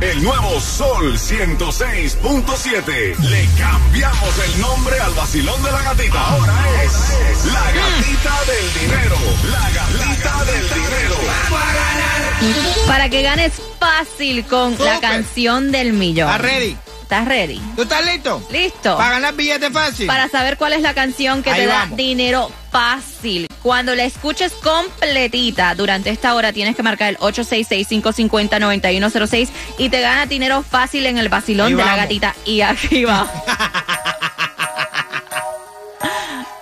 El nuevo Sol 106.7. Le cambiamos el nombre al vacilón de la gatita. Ahora es la gatita del dinero. La gatita del dinero. Para que ganes fácil con la canción del millón. ¿Estás ready? ¿Estás ready? ¿Tú estás listo? ¿Listo? ¿Para ganar billetes fácil? Para saber cuál es la canción que Ahí te da vamos. dinero fácil. Cuando la escuches completita durante esta hora tienes que marcar el 866-550-9106 y te gana dinero fácil en el vacilón Ahí de la gatita. Y aquí va.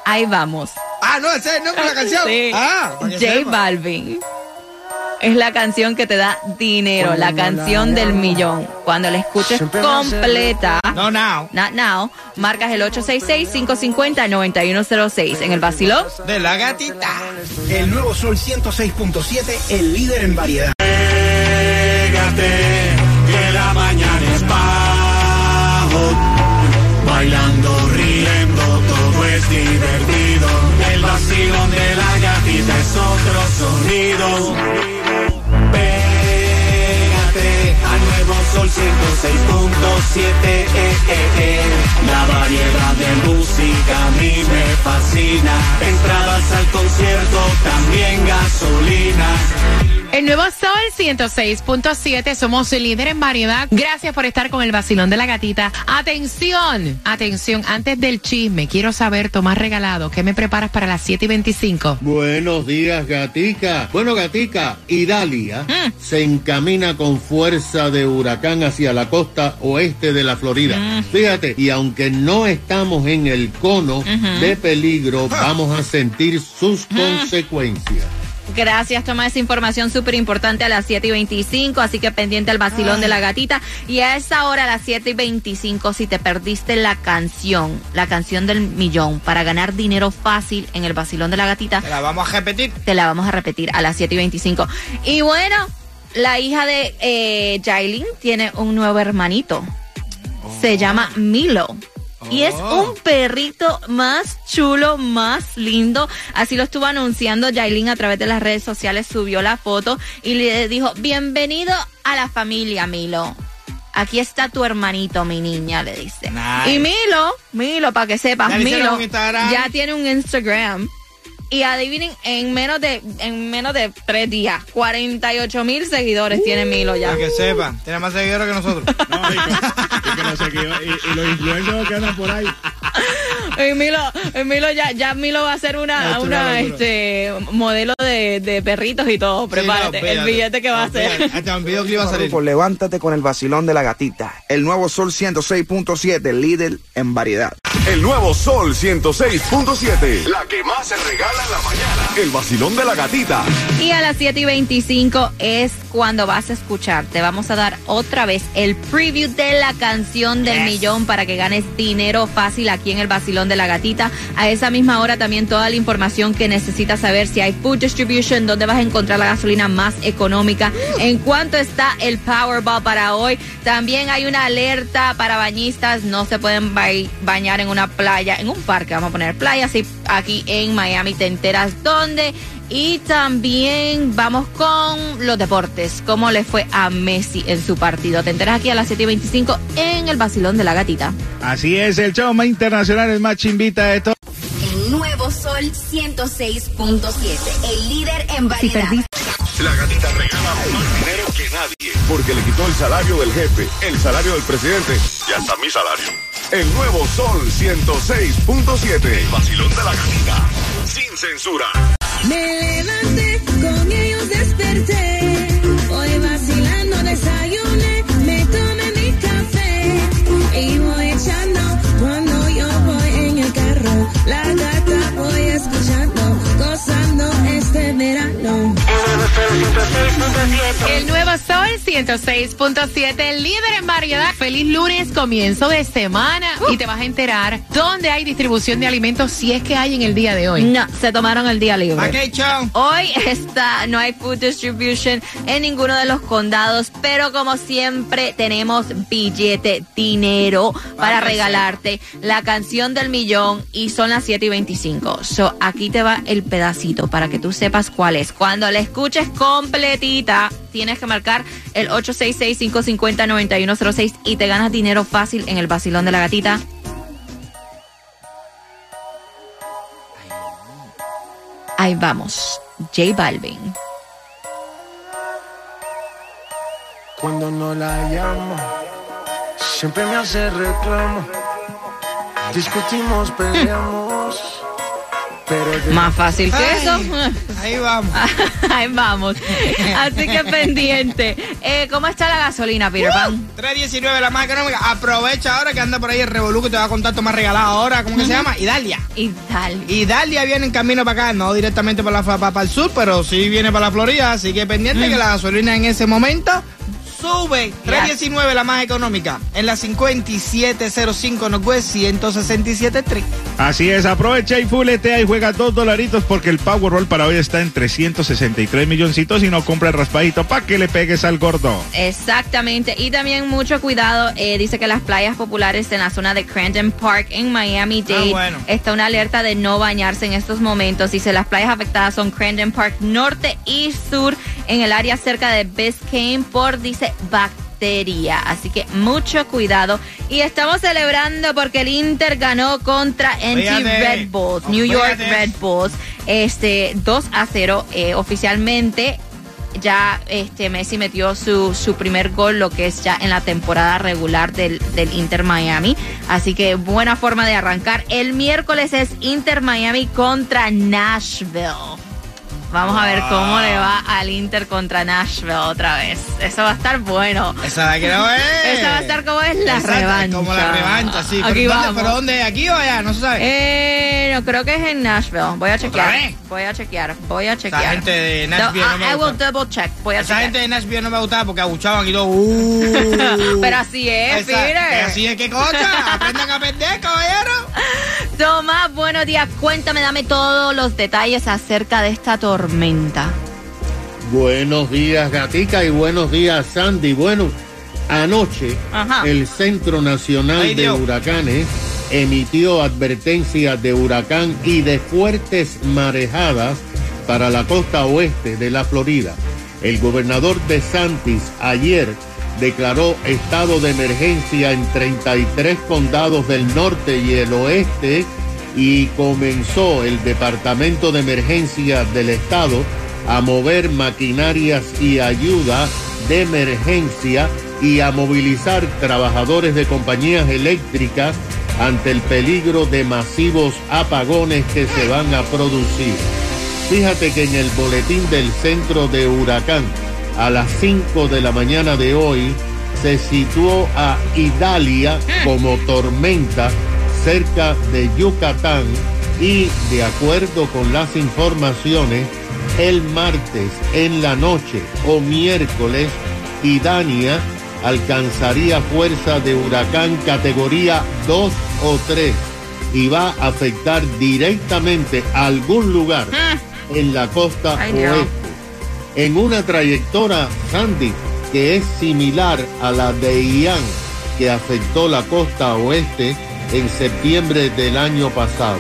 Ahí vamos. Ah, no, ese es el nombre de la canción. Sí. Ah, J. Balvin. Es la canción que te da dinero, la canción del millón. Cuando la escuches completa, No, now. not now, marcas el 866-550-9106 en el vacilón. De la gatita. El nuevo Sol 106.7, el líder en variedad. Pégate, que la mañana es bajo. Bailando, riendo, todo es divertido. El vacilón de la gatita es otro sonido. 106.7. eh, eh, eh. La variedad de música a mí me fascina. Entradas al concierto, también gasolina. El nuevo Sol 106.7, somos el líder en variedad. Gracias por estar con el vacilón de la gatita. Atención, atención, antes del chisme, quiero saber, Tomás Regalado, ¿qué me preparas para las 7 y 25? Buenos días, Gatica. Bueno, Gatica, Idalia se encamina con fuerza de huracán hacia la costa oeste de la Florida. Fíjate, y aunque no estamos en el cono de peligro, vamos a sentir sus consecuencias. Gracias, toma esa información súper importante a las 7 y 25, así que pendiente al vacilón de la gatita. Y a esa hora, a las 7 y 25, si te perdiste la canción, la canción del millón, para ganar dinero fácil en el vacilón de la gatita, Te la vamos a repetir. te la vamos a repetir a las 7 y 25. Y bueno, la hija de eh, Jailin tiene un nuevo hermanito. Se llama Milo. Y es Oh. un perrito más chulo, más lindo. Así lo estuvo anunciando Jailin a través de las redes sociales. Subió la foto y le dijo, bienvenido a la familia, Milo. Aquí está tu hermanito, mi niña, le dice. Nice. Y Milo, Milo, para que sepas, Milo ya tiene un Instagram. Y adivinen, en menos de en menos de tres días, 48 mil seguidores tiene Milo ya. Para que sepan. Tiene más seguidores que nosotros. No, y, que los influencers que andan por ahí. Y Milo, y Milo ya, ya Milo va a ser una, una este modelo de, de perritos y todo. Prepárate, Sí, no, el billete que va a hacer. Olvídate. Hasta un video que iba a salir. Por levántate con el vacilón de la gatita. El nuevo Sol 106.7, el líder en variedad. El nuevo Sol 106.7. La que más se regala en la mañana. El vacilón de la gatita. Y a las 7 y 25 es cuando vas a escuchar. Te vamos a dar otra vez el preview de la canción del millón para que ganes dinero fácil aquí en el Basilón de la Gatita. A esa misma hora también toda la información que necesitas saber si hay food distribution, dónde vas a encontrar la gasolina más económica, en cuánto está el Powerball para hoy. También hay una alerta para bañistas, no se pueden ba- bañar en una playa, en un parque, vamos a poner playa, así aquí en Miami te enteras dónde. Y también vamos con los deportes, cómo le fue a Messi en su partido. Te enteras aquí a las 7 y 25 en el Basilón de la Gatita. Así es, el show más internacional, el más chimbita de todo. El nuevo Sol 106.7, el líder en variedad. La gatita regala más dinero que nadie. Porque le quitó el salario del jefe, el salario del presidente y hasta mi salario. El nuevo Sol 106.7. Vacilón de la gatita. Sin censura. Me levanté, con ellos desperté. Hoy vacilando desayuné, me tomé mi café. Y voy echando cuando yo voy en el carro. La gata voy escuchando, gozando este verano nuevo Sol 106.7, el líder en variedad. Feliz lunes, comienzo de semana. Y te vas a enterar dónde hay distribución de alimentos si es que hay en el día de hoy. No, se tomaron el día libre. Ok, chao. Hoy está, no hay food distribution en ninguno de los condados, pero como siempre tenemos billete, dinero para regalarte la canción del millón y son las 7 y 25. So, aquí te va el pedacito para que tú sepas cuál es. Cuando la escuches completita, tienes que marcar el 866-550-9106 y te ganas dinero fácil en el vacilón de la gatita. Ahí vamos, J Balvin. Cuando no la llamo, siempre me hace reclamo. Discutimos, peleamos. Pero Más fácil que Ay, eso. Ahí vamos. Ahí vamos. Así que pendiente. Eh, ¿Cómo está la gasolina, Peter Pan? 319 la más económica. Aprovecha ahora que anda por ahí el Revolú que te va a contar tu más regalado ahora. ¿Cómo que se llama? Idalia. Italia. Idalia viene en camino para acá, no directamente para, la, para, el sur, pero sí viene para la Florida. Así que pendiente que la gasolina en ese momento sube. 319 la más económica. En la 5705 Northwest 167 Street. Así es, aprovecha y fuletea y juega dos dolaritos porque el Powerball para hoy está en 363 milloncitos y no compra el raspadito para que le pegues al gordo. Exactamente. Y también mucho cuidado. eh, dice que las playas populares en la zona de Crandon Park en Miami-Dade bueno. está una alerta de no bañarse en estos momentos. Dice las playas afectadas son Crandon Park norte y sur en el área cerca de Biscayne por, dice, bacteria. Así que mucho cuidado. Y estamos celebrando porque el Inter ganó contra NT. Red Bulls, New York. Red Bulls, este 2 a 0 eh, oficialmente ya este Messi metió su, su primer gol, lo que es ya en la temporada regular del, del Inter Miami. Así que buena forma de arrancar. El miércoles es Inter Miami contra Nashville. Vamos a ver cómo le va al Inter contra Nashville otra vez. Eso va a estar bueno. Esa la quiero ver. Esa va a estar como es la Exacto, revancha. Como la revancha, sí. Aquí pero, ¿dónde, vamos. ¿Pero dónde? ¿Aquí o allá? No se sabe. Eh, no, creo que es en Nashville. Voy a chequear. vez? Voy a chequear. Voy a chequear. gente de Nashville no me I, I will double check. Voy a Esa chequear. gente de Nashville no me gustaba porque abuchaban aquí todo. Uh. Pero así es, Esa- Peter. pero Así es que cosa. Aprendan a perder, caballero. Tomás, buenos días. Cuéntame, dame todos los detalles acerca de esta tormenta. Buenos días, Gatica, y buenos días, Sandy. Bueno, anoche Ajá. el Centro Nacional Ay, de Dios. Huracanes emitió advertencias de huracán y de fuertes marejadas para la costa oeste de la Florida. El gobernador de Santis ayer declaró estado de emergencia en 33 condados del norte y el oeste y comenzó el Departamento de Emergencia del Estado a mover maquinarias y ayuda de emergencia y a movilizar trabajadores de compañías eléctricas ante el peligro de masivos apagones que se van a producir. Fíjate que en el boletín del centro de huracán a las 5 de la mañana de hoy se situó a Idalia como tormenta cerca de Yucatán y de acuerdo con las informaciones el martes en la noche o miércoles Idania alcanzaría fuerza de huracán categoría 2 o 3 y va a afectar directamente a algún lugar en la costa Ay, oeste. En una trayectoria, Sandy, que es similar a la de Ian, que afectó la costa oeste en septiembre del año pasado.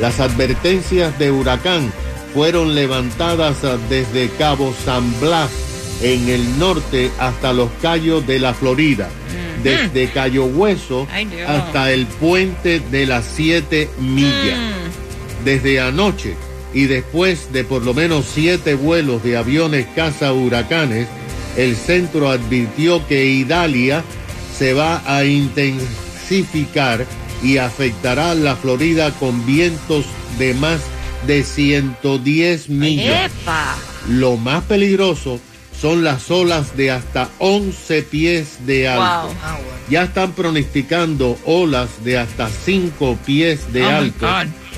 Las advertencias de huracán fueron levantadas desde Cabo San Blas en el norte hasta los Cayos de la Florida, desde Cayo Hueso hasta el puente de las siete millas. Desde anoche y después de por lo menos siete vuelos de aviones caza huracanes, el centro advirtió que Idalia se va a intensificar y afectará la Florida con vientos de más de 110 millas. ¡Epa! Lo más peligroso son las olas de hasta 11 pies de alto. Wow. Ya están pronosticando olas de hasta 5 pies de Oh, alto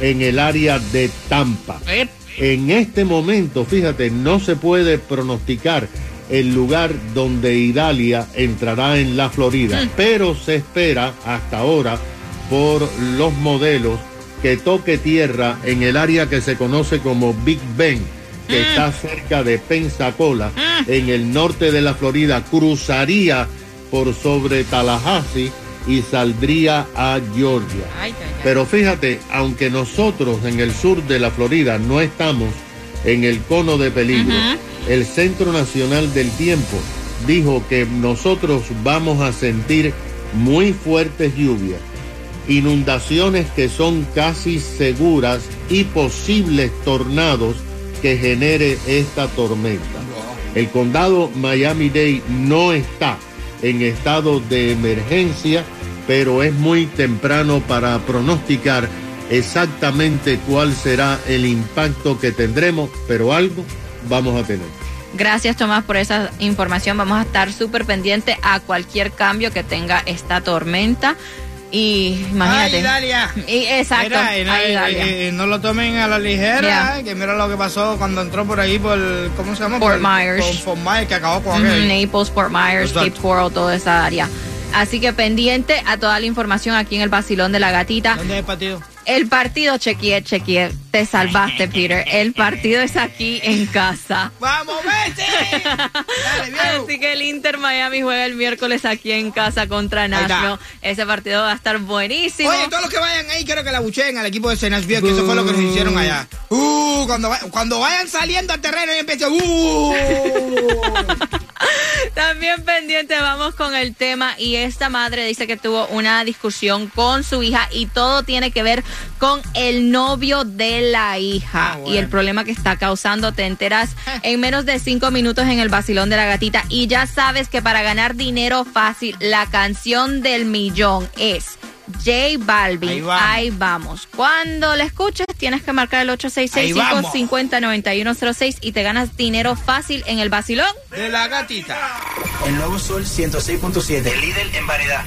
en el área de Tampa. Ep. En este momento, fíjate, no se puede pronosticar el lugar donde Idalia entrará en la Florida, pero se espera hasta ahora por los modelos que toque tierra en el área que se conoce como Big Bend, que está cerca de Pensacola, en el norte de la Florida, cruzaría por sobre Tallahassee y saldría a Georgia. Pero fíjate, aunque nosotros en el sur de la Florida no estamos en el cono de peligro, el Centro Nacional del Tiempo dijo que nosotros vamos a sentir muy fuertes lluvias, inundaciones que son casi seguras y posibles tornados que genere esta tormenta. El condado Miami-Dade no está en estado de emergencia, pero es muy temprano para pronosticar exactamente cuál será el impacto que tendremos, pero algo vamos a tener. Gracias Tomás por esa información. Vamos a estar súper pendiente a cualquier cambio que tenga esta tormenta. Y imagínate. Ay, Dalia. Y, exacto. No, Ay, y- Dalia. y- y no lo tomen a la ligera, Yeah. que mira lo que pasó cuando entró por ahí por, ¿cómo se llama? Fort Por- Myers. Por Fort Myers, que acabó con Ujú, aquel. Naples, Fort Myers, Exacto. Cape Coral, toda esa área. Así que pendiente a toda la información aquí en el Vacilón de la Gatita. ¿Dónde es el partido? El partido, chequeé, chequeé. Te salvaste, Peter. El partido es aquí en casa. ¡Vamos, vete! Dale. Así que el Inter Miami juega el miércoles aquí en casa contra. Nashville. Ese partido va a estar buenísimo. Oye, todos los que vayan ahí, quiero que la bucheen al equipo de Senasville, que eso fue lo que nos hicieron allá. Uh, cuando, cuando vayan saliendo al terreno y empiecen, uh. También pendiente, vamos con el tema. Y esta madre dice que tuvo una discusión con su hija y todo tiene que ver con el novio de la hija. Ah, bueno. Y el problema que está causando, te enteras en menos de cinco minutos en el vacilón de la gatita. Y ya sabes que para ganar dinero fácil, la canción del millón es. J Balvin, Ahí vamos. ahí vamos. Cuando la escuches, tienes que marcar el Ahí 866 vamos. 509106 y te ganas dinero fácil en el vacilón. De la gatita. El nuevo Sol 106.7, el líder en variedad.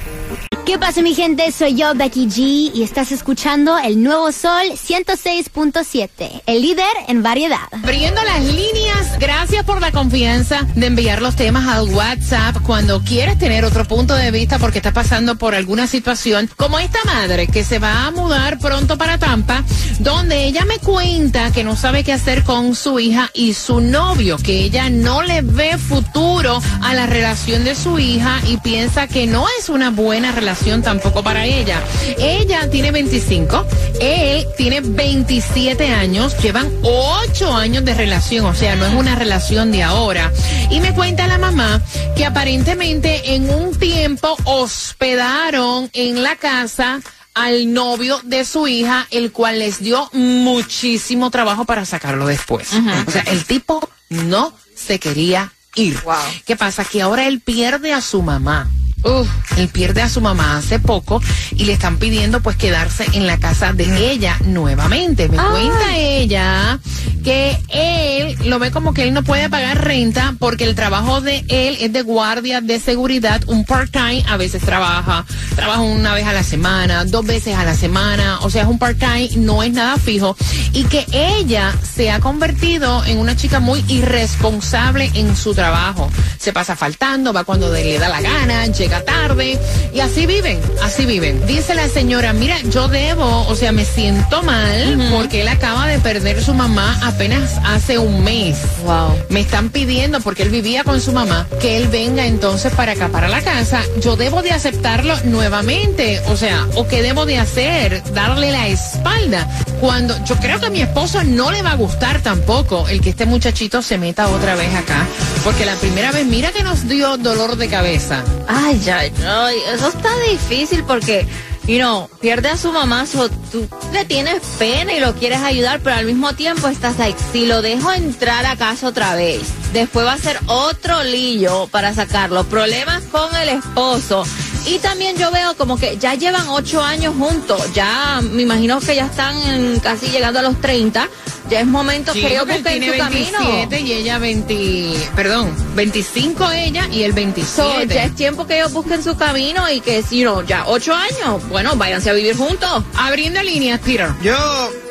¿Qué pasa mi gente? Soy yo, Becky G, y estás escuchando el nuevo Sol 106.7, el líder en variedad. Abriendo las líneas, gracias por la confianza de enviar los temas al WhatsApp cuando quieres tener otro punto de vista porque estás pasando por alguna situación, como esta madre que se va a mudar pronto para Tampa, donde ella me cuenta que no sabe qué hacer con su hija y su novio, que ella no le ve futuro a la relación de su hija y piensa que no es una buena relación tampoco para ella. Ella tiene 25, él tiene 27 años, llevan 8 años de relación, o sea, no es una relación de ahora. Y me cuenta la mamá que aparentemente en un tiempo hospedaron en la casa al novio de su hija, el cual les dio muchísimo trabajo para sacarlo después. O sea, el tipo no se quería ir. ¿Qué pasa? Que ahora él pierde a su mamá. Uf, él pierde a su mamá hace poco y le están pidiendo pues quedarse en la casa de ella nuevamente. Me cuenta ella que él lo ve como que él no puede pagar renta porque el trabajo de él es de guardia de seguridad, un part-time, a veces trabaja, trabaja una vez a la semana, dos veces a la semana, o sea, es un part-time, no es nada fijo y que ella se ha convertido en una chica muy irresponsable en su trabajo. Se pasa faltando, va cuando le da la gana, llega tarde y así viven, así viven. Dice la señora, mira, yo debo, o sea, me siento mal porque él acaba de perder su mamá apenas hace un mes. Wow. Me están pidiendo, porque él vivía con su mamá, que él venga entonces para acá, para la casa. Yo debo de aceptarlo nuevamente. O sea, ¿o qué debo de hacer? Darle la espalda. Cuando yo creo que a mi esposo no le va a gustar tampoco el que este muchachito se meta otra vez acá. Porque la primera vez, mira que nos dio dolor de cabeza. Ay, eso está difícil porque, you know, pierde a su mamá, so, tú le tienes pena y lo quieres ayudar, pero al mismo tiempo estás like, si lo dejo entrar a casa otra vez, después va a ser otro lío para sacarlo, problemas con el esposo. Y también yo veo como que ya llevan ocho años juntos, ya me imagino que ya están en- casi llegando a los 30. Ya es momento Sí, que ellos busquen tiene su camino. 27 y ella 20, perdón, 25 ella y el So, 27. ya es tiempo que ellos busquen su camino y que, si no, ya ocho años, bueno, váyanse a vivir juntos. Abriendo líneas, Peter. Yo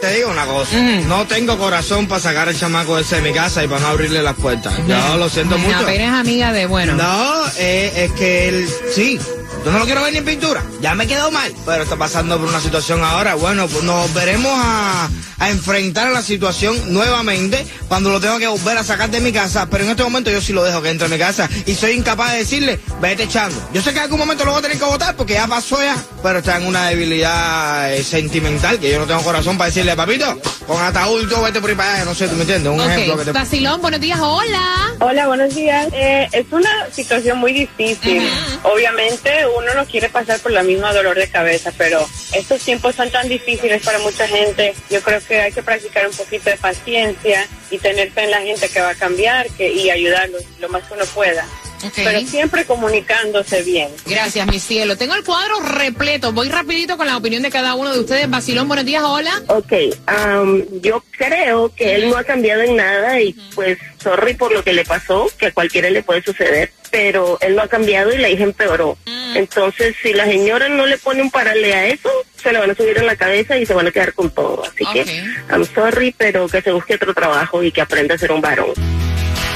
te digo una cosa, no tengo corazón para sacar al chamaco ese de mi casa y para no abrirle las puertas. Yo lo siento mucho. Apenas amiga de, bueno. No, eh, es que él, sí, yo no lo quiero ver ni en pintura, ya me quedó mal, pero está pasando por una situación ahora, bueno, pues nos veremos a, a enfrentar a la situación nuevamente cuando lo tengo que volver a sacar de mi casa, pero en este momento yo sí lo dejo que entre a mi casa y soy incapaz de decirle, vete echando. Yo sé que en algún momento lo voy a tener que votar porque ya pasó ya, pero está en una debilidad eh, sentimental que yo no tengo corazón para decirle, papito, con ataúd yo vete por ahí para allá, no sé, tú me entiendes, un ejemplo que Ok, te... Vacilón, buenos días, hola. Hola, buenos días. Eh, es una situación muy difícil. Obviamente uno no quiere pasar por la misma dolor de cabeza, pero estos tiempos son tan difíciles para mucha gente. Yo creo que hay que practicar un poquito de paciencia y tener fe en la gente que va a cambiar que, y ayudarlos lo más que uno pueda. Pero siempre comunicándose bien. Gracias, mi cielo. Tengo el cuadro repleto. Voy rapidito con la opinión de cada uno de ustedes. Vacilón, buenos días, hola. Ok, am, yo creo que él no ha cambiado en nada y pues sorry por lo que le pasó, que a cualquiera le puede suceder, pero él no ha cambiado y la hija empeoró. Entonces, si la señora no le pone un parale a eso, se le van a subir en la cabeza y se van a quedar con todo. Así que, I'm sorry, pero que se busque otro trabajo y que aprenda a ser un varón.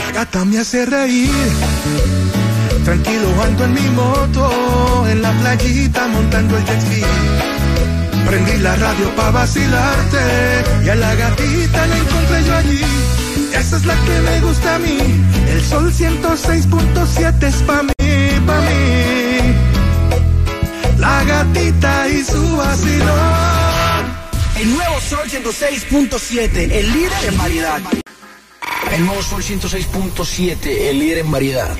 La gata me hace reír. Tranquilo ando en mi moto, en la playita montando el jet ski. Prendí la radio pa' vacilarte y a la gatita la encontré yo allí. Esa es la que me gusta a mí. El sol 106.7 es pa' mí, pa' mí. La gatita y su vacilón. El nuevo Sol 106.7, el líder en variedad. El nuevo Sol 106.7, el líder en variedad.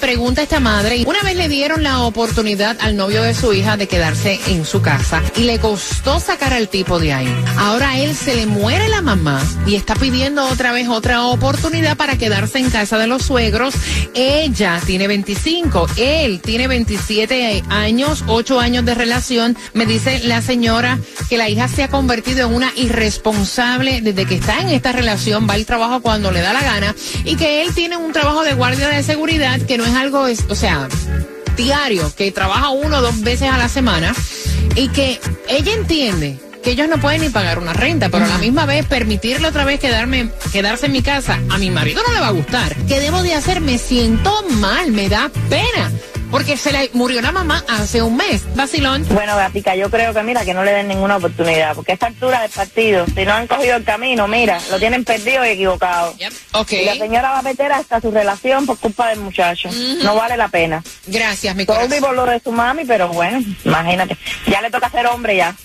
Pregunta esta madre. Una vez le dieron la oportunidad al novio de su hija de quedarse en su casa y le costó sacar al tipo de ahí. Ahora él se le muere la mamá y está pidiendo otra vez otra oportunidad para quedarse en casa de los suegros. Ella tiene 25, él tiene 27 años, 8 años de relación. Me dice la señora que la hija se ha convertido en una irresponsable desde que está en esta relación, va al trabajo cuando le da la gana y que él tiene un trabajo de guardia de seguridad que no es algo, o sea, diario, que trabaja uno o dos veces a la semana y que ella entiende que ellos no pueden ni pagar una renta, pero a la misma vez permitirle otra vez quedarme, quedarse en mi casa, a mi marido no le va a gustar. ¿Qué debo de hacer? Me siento mal, me da pena. Porque se le murió la mamá hace un mes. Vacilón. Bueno, Gatica, yo creo que mira, que no le den ninguna oportunidad, porque a esta altura del partido, si no han cogido el camino, mira, lo tienen perdido y equivocado. Ok. Y la señora va a meter hasta su relación por culpa del muchacho. No vale la pena. Gracias, mi Todo corazón. por lo de su mami, pero bueno, imagínate. Ya le toca ser hombre ya.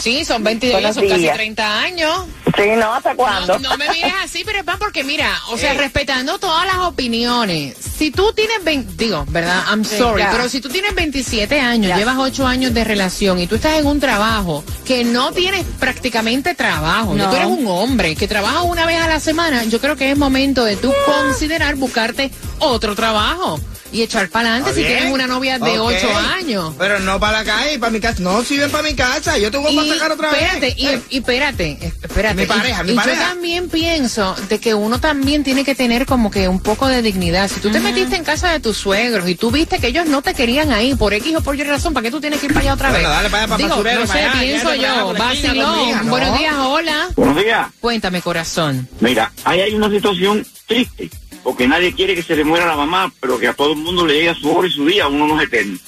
Sí, son 22, Buenos son casi días. 30 años. Sí, ¿no? ¿Hasta cuándo? No, no me mires así, pero pan, porque mira, o sea, respetando todas las opiniones, si tú tienes 20, digo, ¿verdad? I'm sorry, pero si tú tienes 27 años, Ya. llevas 8 años de relación y tú estás en un trabajo que no tienes prácticamente trabajo, No. tú eres un hombre que trabaja una vez a la semana, yo creo que es momento de tú considerar buscarte otro trabajo y echar para adelante si tienes una novia de Ok. 8 años. Pero no para la calle, para mi casa. No, si ven para mi casa, yo te voy a sacar otra espérate, vez. y, y espérate, espérate. Mi pareja, y, mi y pareja. yo también pienso de que uno también tiene que tener como que un poco de dignidad. Si tú te metiste en casa de tus suegros y tú viste que ellos no te querían ahí por X o por Y razón, ¿para qué tú tienes que ir para allá otra Bueno, vez? dale para allá, para Digo, basurero, no para sé, allá, pienso yo. Vacilón. Buenos días, hola. Buenos días. Cuéntame, corazón. Mira, ahí hay una situación triste, porque nadie quiere que se le muera la mamá, pero que a todo el mundo le llegue su hora y su día, uno no es eterno.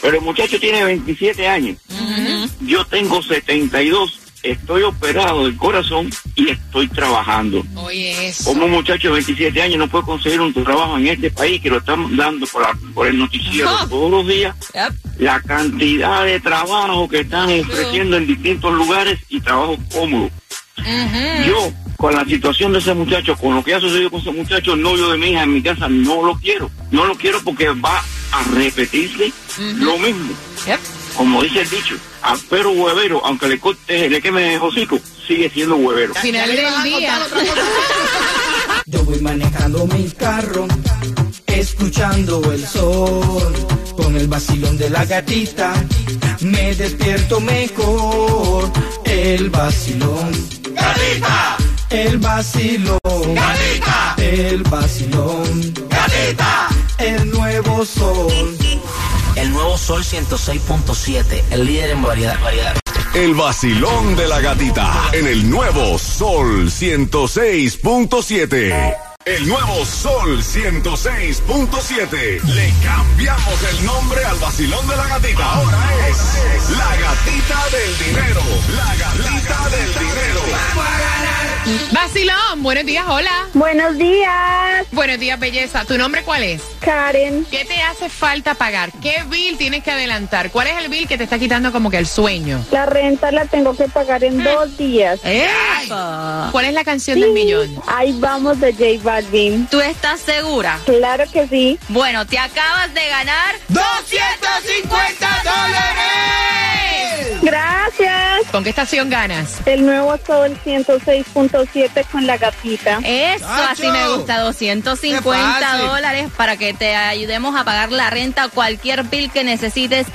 Pero el muchacho tiene 27 años, yo tengo 72, estoy operado del corazón y estoy trabajando. Oye, eso. Como un muchacho de 27 años no puede conseguir un trabajo en este país que lo están dando por, la- por el noticiero todos los días, la cantidad de trabajo que están ofreciendo en distintos lugares y trabajo cómodo. Yo, con la situación de ese muchacho, con lo que ha sucedido con ese muchacho, el novio de mi hija en mi casa, no lo quiero. No lo quiero porque va a repetirse lo mismo. Como dice el dicho, a pero huevero, aunque le corte, le queme el hocico, sigue siendo huevero. Final del día. Yo voy manejando mi carro, escuchando el sol. Con el vacilón de la gatita me despierto mejor. El vacilón. ¡Gatita! El vacilón. ¡Gatita! El vacilón. ¡Gatita! El nuevo sol. El nuevo Sol 106.7, el líder en variedad. variedad. El vacilón de la gatita en el nuevo Sol 106.7. El nuevo Sol 106.7. Le cambiamos el nombre al vacilón de la gatita. Ahora es la gatita del dinero. La gatita del dinero. Vacilón, buenos días, hola. Buenos días. Buenos días, belleza. ¿Tu nombre cuál es? Karen. ¿Qué te hace falta pagar? ¿Qué bill tienes que adelantar? ¿Cuál es el bill que te está quitando como que el sueño? La renta la tengo que pagar en dos días. ¿Cuál es la canción del millón? Ahí vamos de J Balvin. ¿Tú estás segura? Claro que sí. Bueno, te acabas de ganar 250 dólares. Gracias. ¿Con qué estación ganas? El nuevo Sol 106.7 con la gatita. Eso, así me gusta. 250 fácil. dólares para que te ayudemos a pagar la renta o cualquier bill que necesites